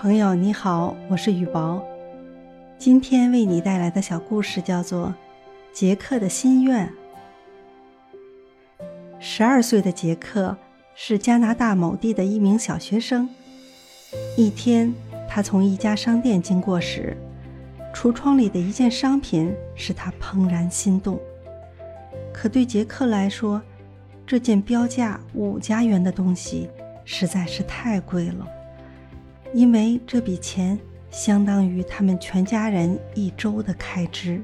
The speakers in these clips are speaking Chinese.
朋友你好，我是雨薄。今天为你带来的小故事叫做《杰克的心愿》。十二岁的杰克是加拿大某地的一名小学生。一天，他从一家商店经过时，橱窗里的一件商品使他怦然心动。可对杰克来说，这件标价五加元的东西实在是太贵了。因为这笔钱相当于他们全家人一周的开支。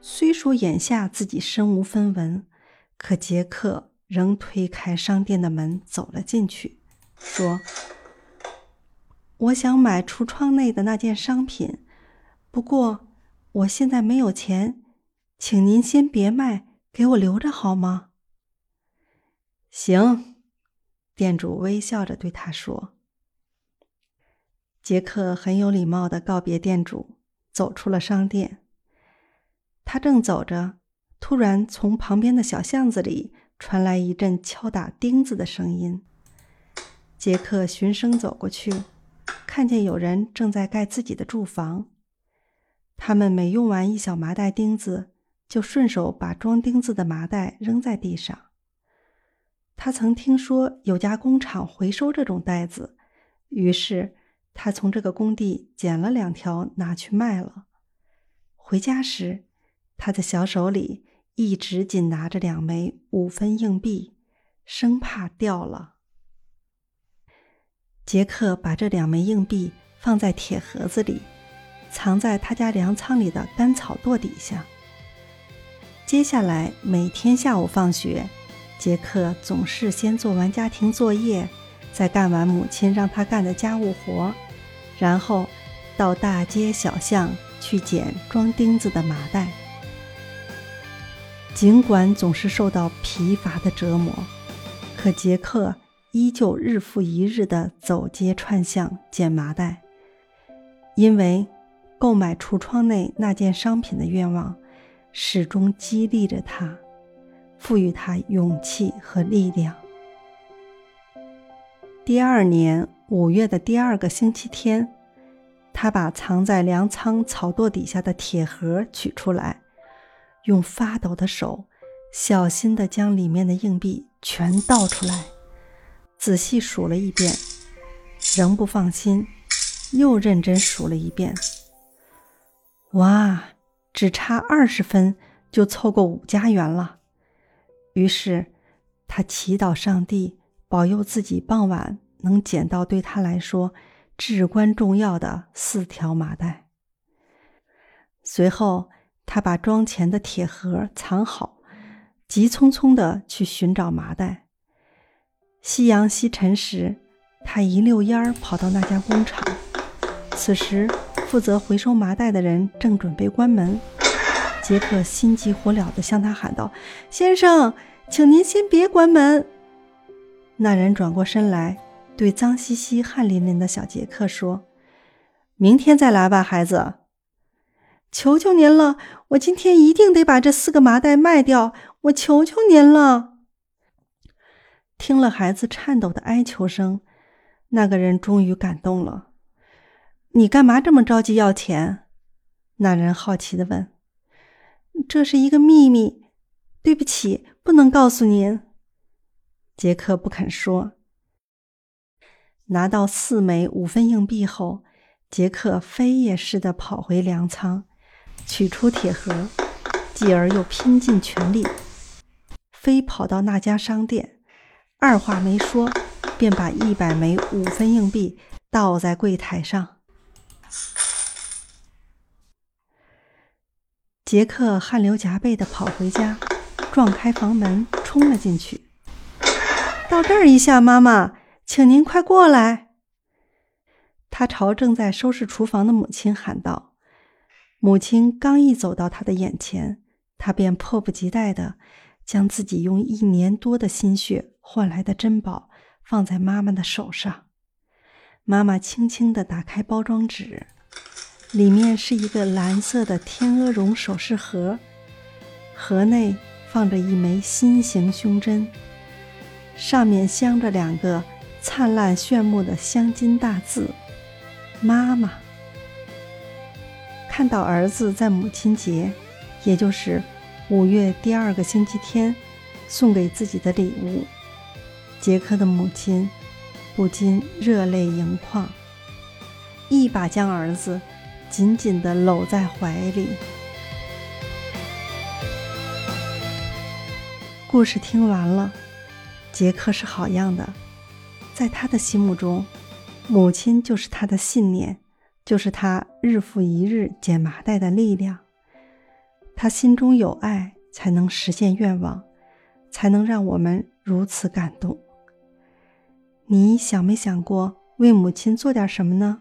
虽说眼下自己身无分文，可杰克仍推开商店的门走了进去，说：“我想买橱窗内的那件商品，不过我现在没有钱，请您先别卖，给我留着好吗？”“行。”店主微笑着对他说。杰克很有礼貌的告别店主，走出了商店。他正走着，突然从旁边的小巷子里传来一阵敲打钉子的声音。杰克循声走过去，看见有人正在盖自己的住房。他们每用完一小麻袋钉子，就顺手把装钉子的麻袋扔在地上。他曾听说有家工厂回收这种袋子，于是。他从这个工地捡了两条，拿去卖了。回家时，他的小手里一直紧拿着两枚五分硬币，生怕掉了。杰克把这两枚硬币放在铁盒子里，藏在他家粮仓里的干草垛底下。接下来每天下午放学，杰克总是先做完家庭作业。再干完母亲让他干的家务活，然后到大街小巷去捡装钉子的麻袋。尽管总是受到疲乏的折磨，可杰克依旧日复一日地走街串巷捡麻袋，因为购买橱窗内那件商品的愿望始终激励着他，赋予他勇气和力量。第二年五月的第二个星期天，他把藏在粮仓草垛底下的铁盒取出来，用发抖的手小心地将里面的硬币全倒出来，仔细数了一遍，仍不放心，又认真数了一遍。哇，只差二十分就凑够五加元了。于是他祈祷上帝。保佑自己傍晚能捡到对他来说至关重要的四条麻袋。随后，他把装钱的铁盒藏好，急匆匆的去寻找麻袋。夕阳西沉时，他一溜烟儿跑到那家工厂。此时，负责回收麻袋的人正准备关门。杰克心急火燎地向他喊道：“先生，请您先别关门。”那人转过身来，对脏兮兮、汗淋淋的小杰克说：“明天再来吧，孩子。求求您了，我今天一定得把这四个麻袋卖掉。我求求您了。”听了孩子颤抖的哀求声，那个人终于感动了。“你干嘛这么着急要钱？”那人好奇的问。“这是一个秘密，对不起，不能告诉您。”杰克不肯说。拿到四枚五分硬币后，杰克飞也似的跑回粮仓，取出铁盒，继而又拼尽全力飞跑到那家商店，二话没说，便把一百枚五分硬币倒在柜台上。杰克汗流浃背的跑回家，撞开房门，冲了进去。到这儿一下，妈妈，请您快过来。他朝正在收拾厨房的母亲喊道。母亲刚一走到他的眼前，他便迫不及待地将自己用一年多的心血换来的珍宝放在妈妈的手上。妈妈轻轻地打开包装纸，里面是一个蓝色的天鹅绒首饰盒，盒内放着一枚心形胸针。上面镶着两个灿烂炫目的镶金大字“妈妈”。看到儿子在母亲节，也就是五月第二个星期天，送给自己的礼物，杰克的母亲不禁热泪盈眶，一把将儿子紧紧地搂在怀里。故事听完了，杰克是好样的，在他的心目中，母亲就是他的信念。就是他日复一日捡麻袋的力量。他心中有爱，才能实现愿望，才能让我们如此感动。你想没想过为母亲做点什么呢？